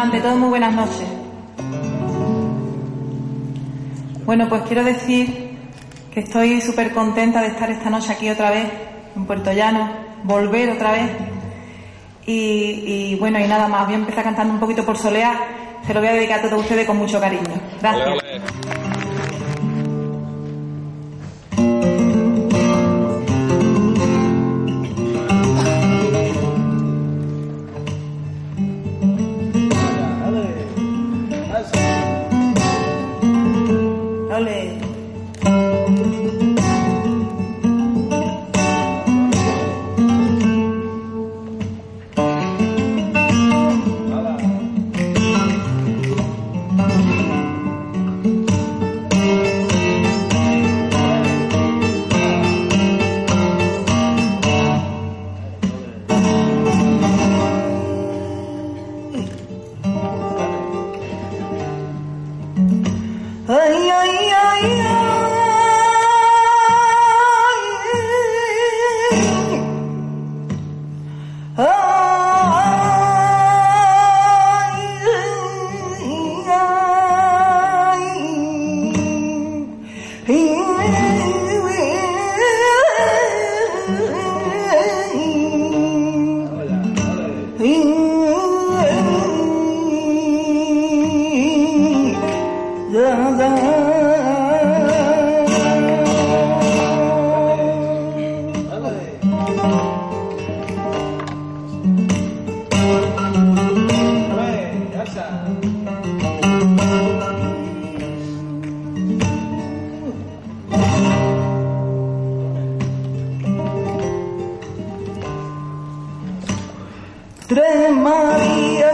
Ante todo, muy buenas noches. Bueno, pues quiero decir que estoy súper contenta de estar esta noche aquí otra vez, en Puerto Llano, volver otra vez. Y, bueno, y nada más, voy a empezar cantando un poquito por solear. Se lo voy a dedicar a todos ustedes con mucho cariño. Gracias. Tres María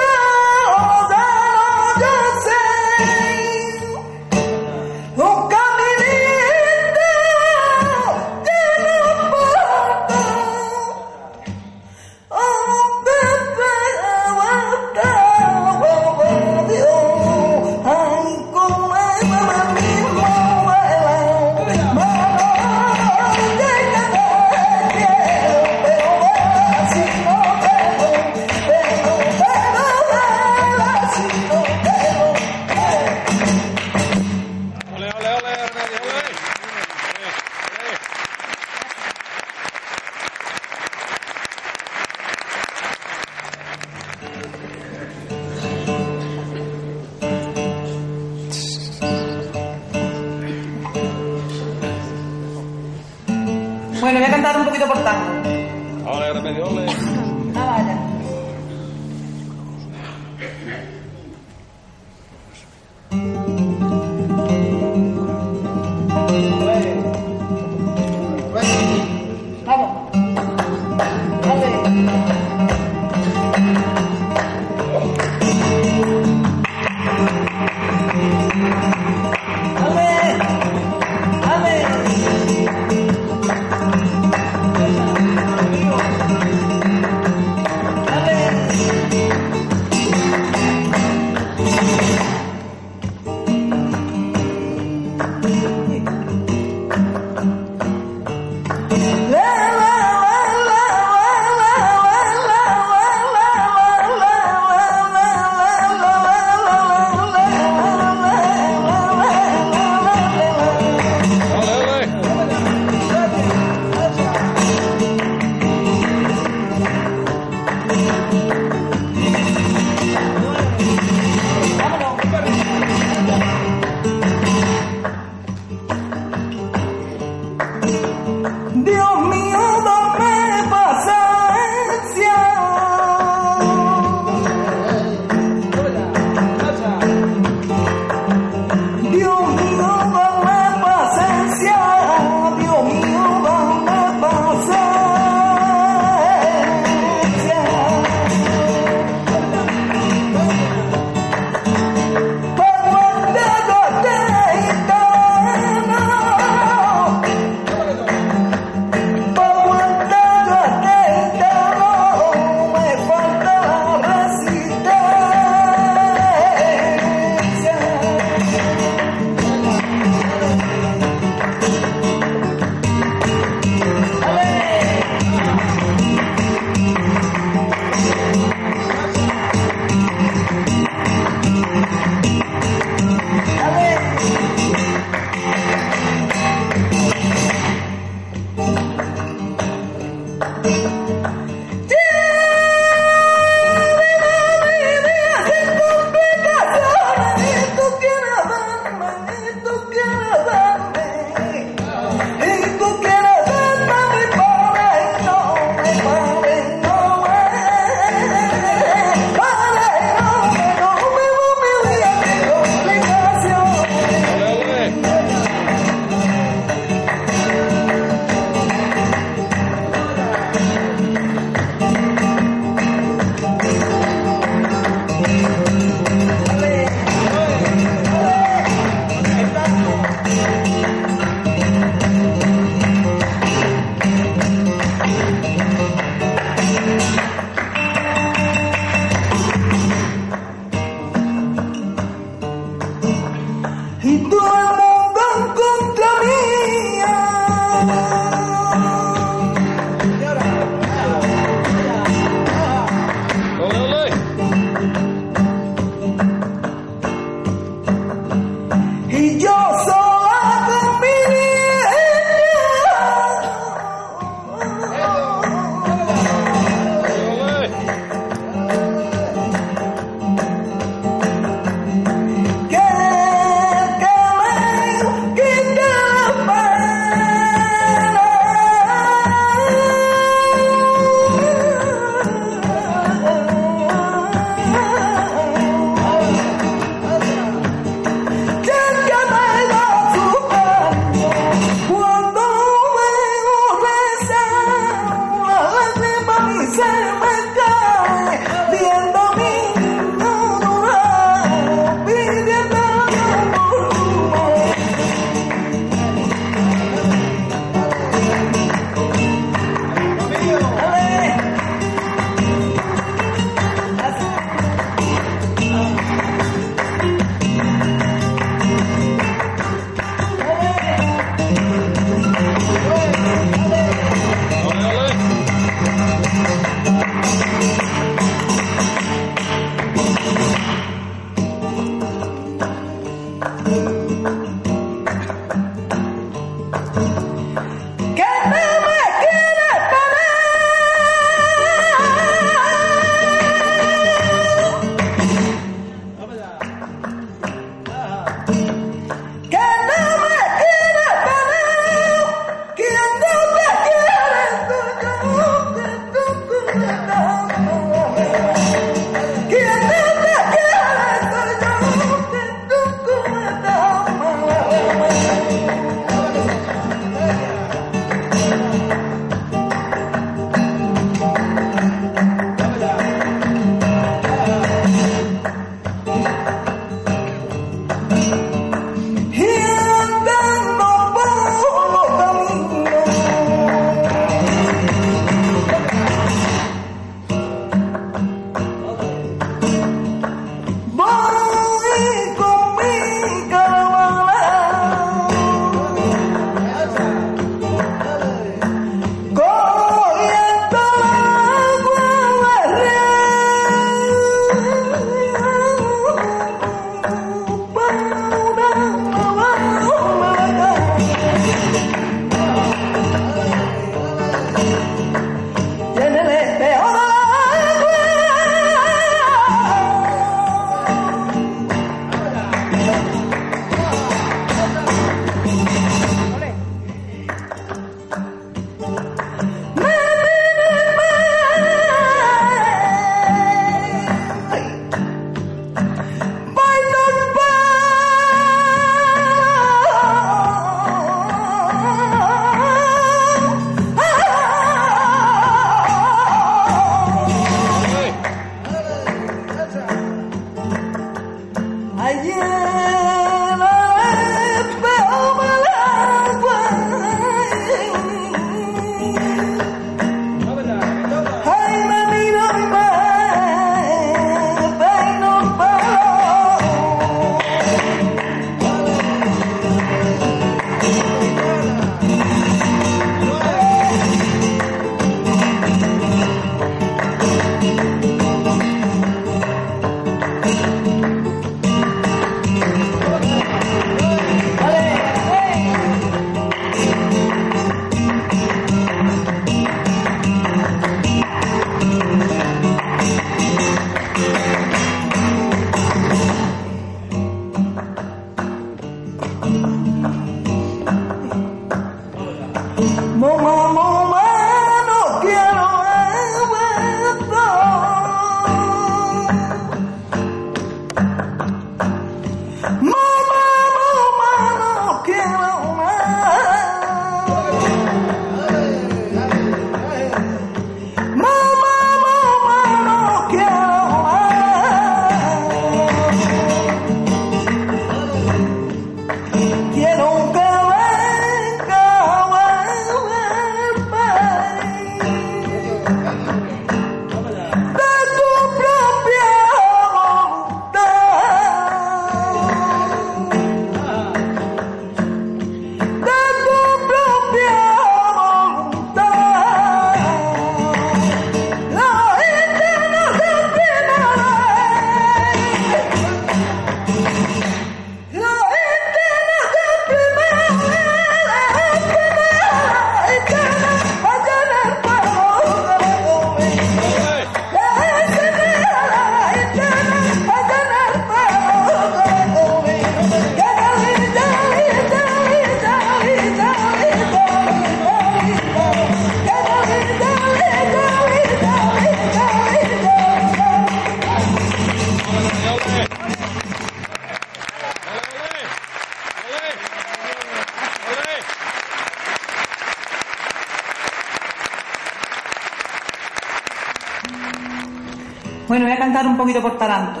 un poquito por taranto.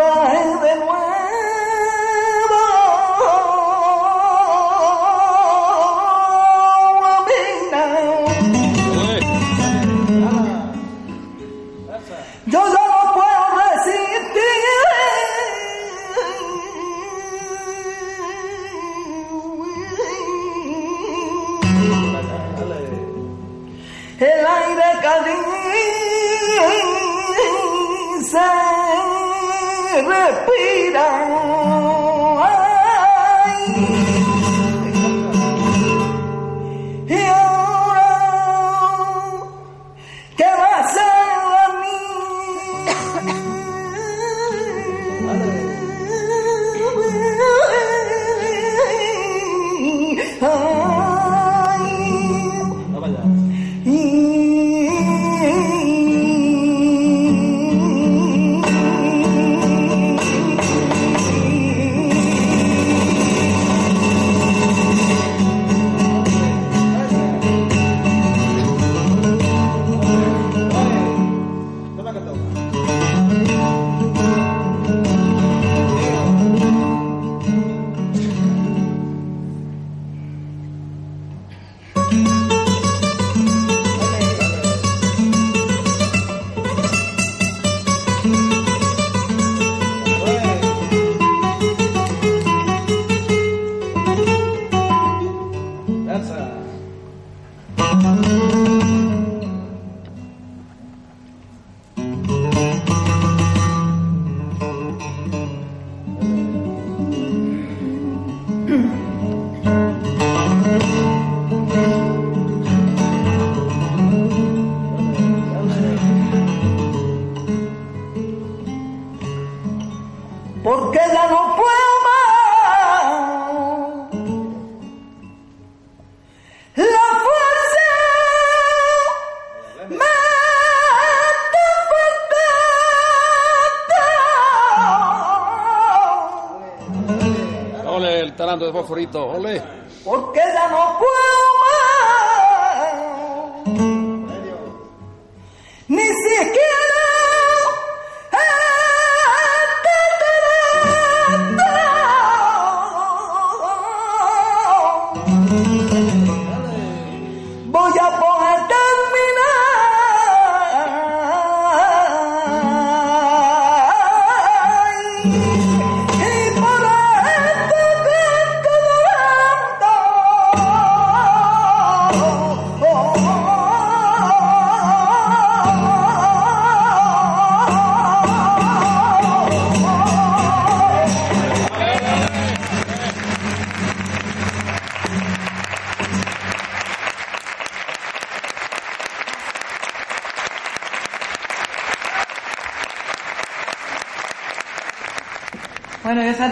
Salir. Va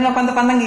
no cuánto pandan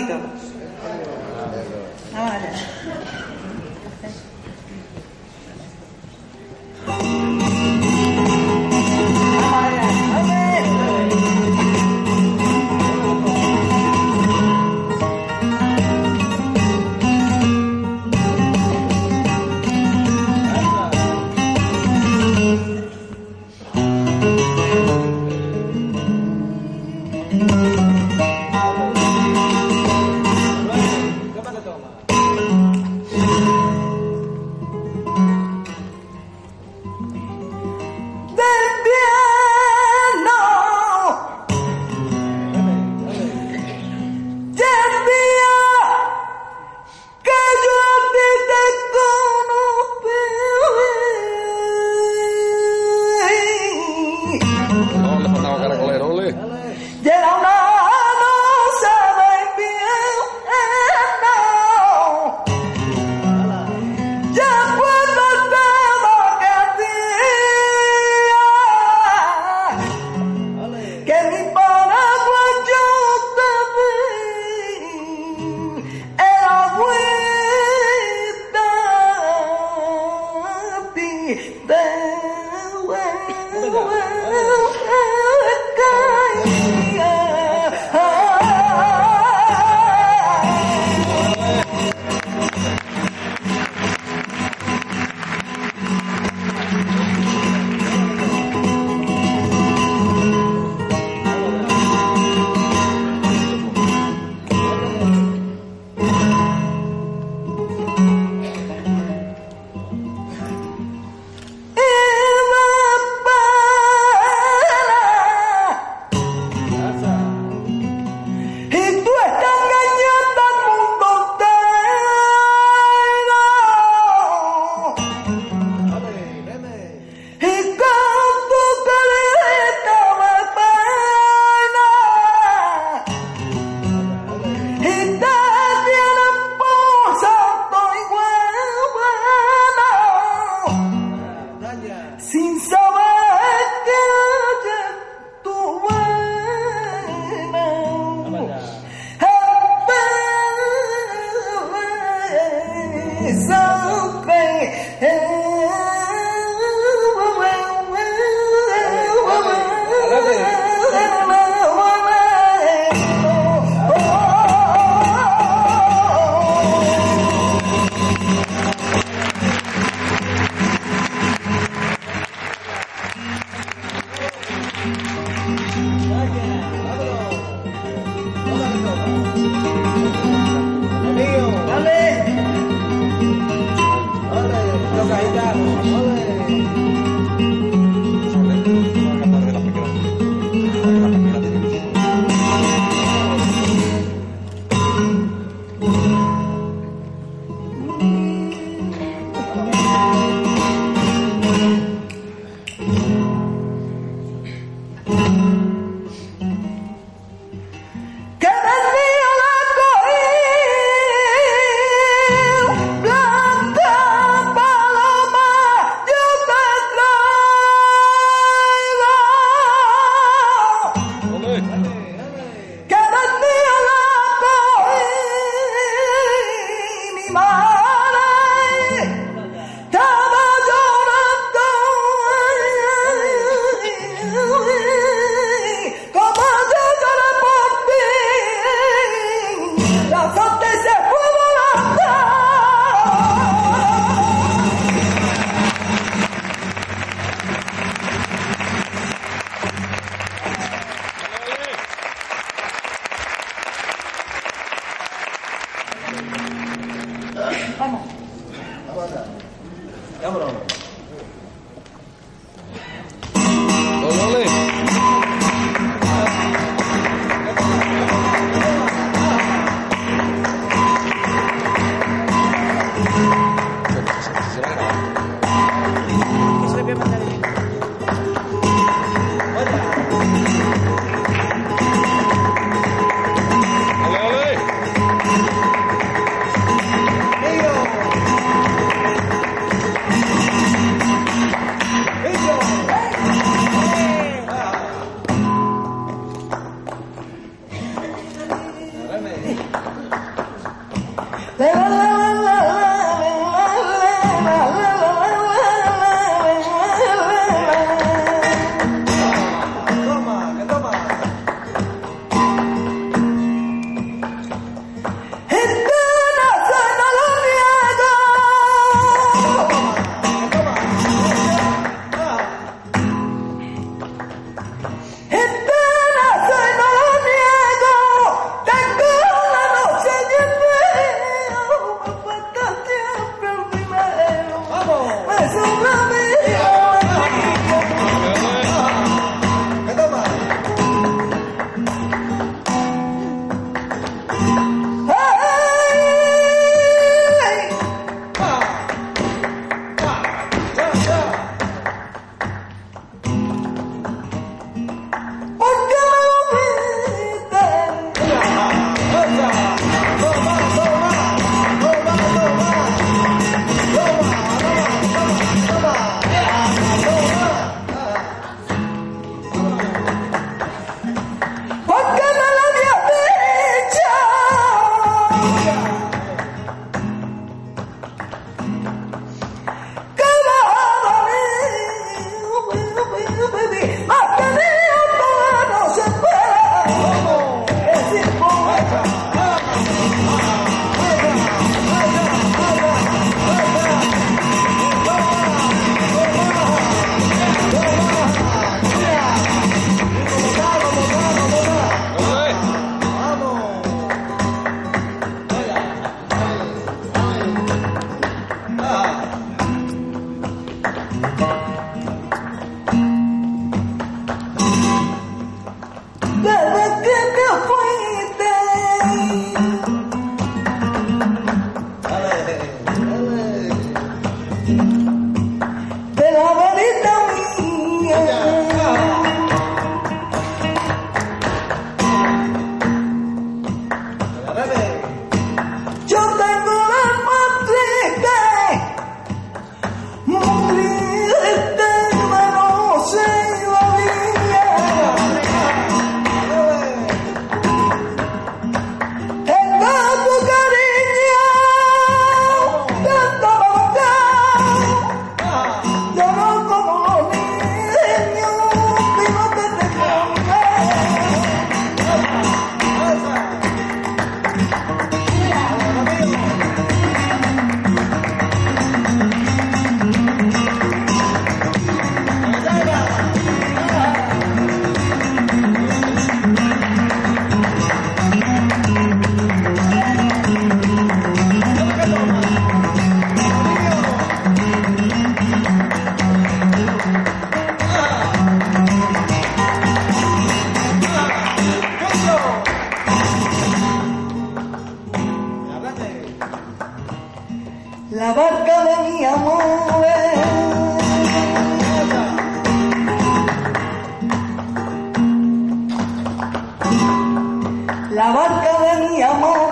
La barca de mi amor,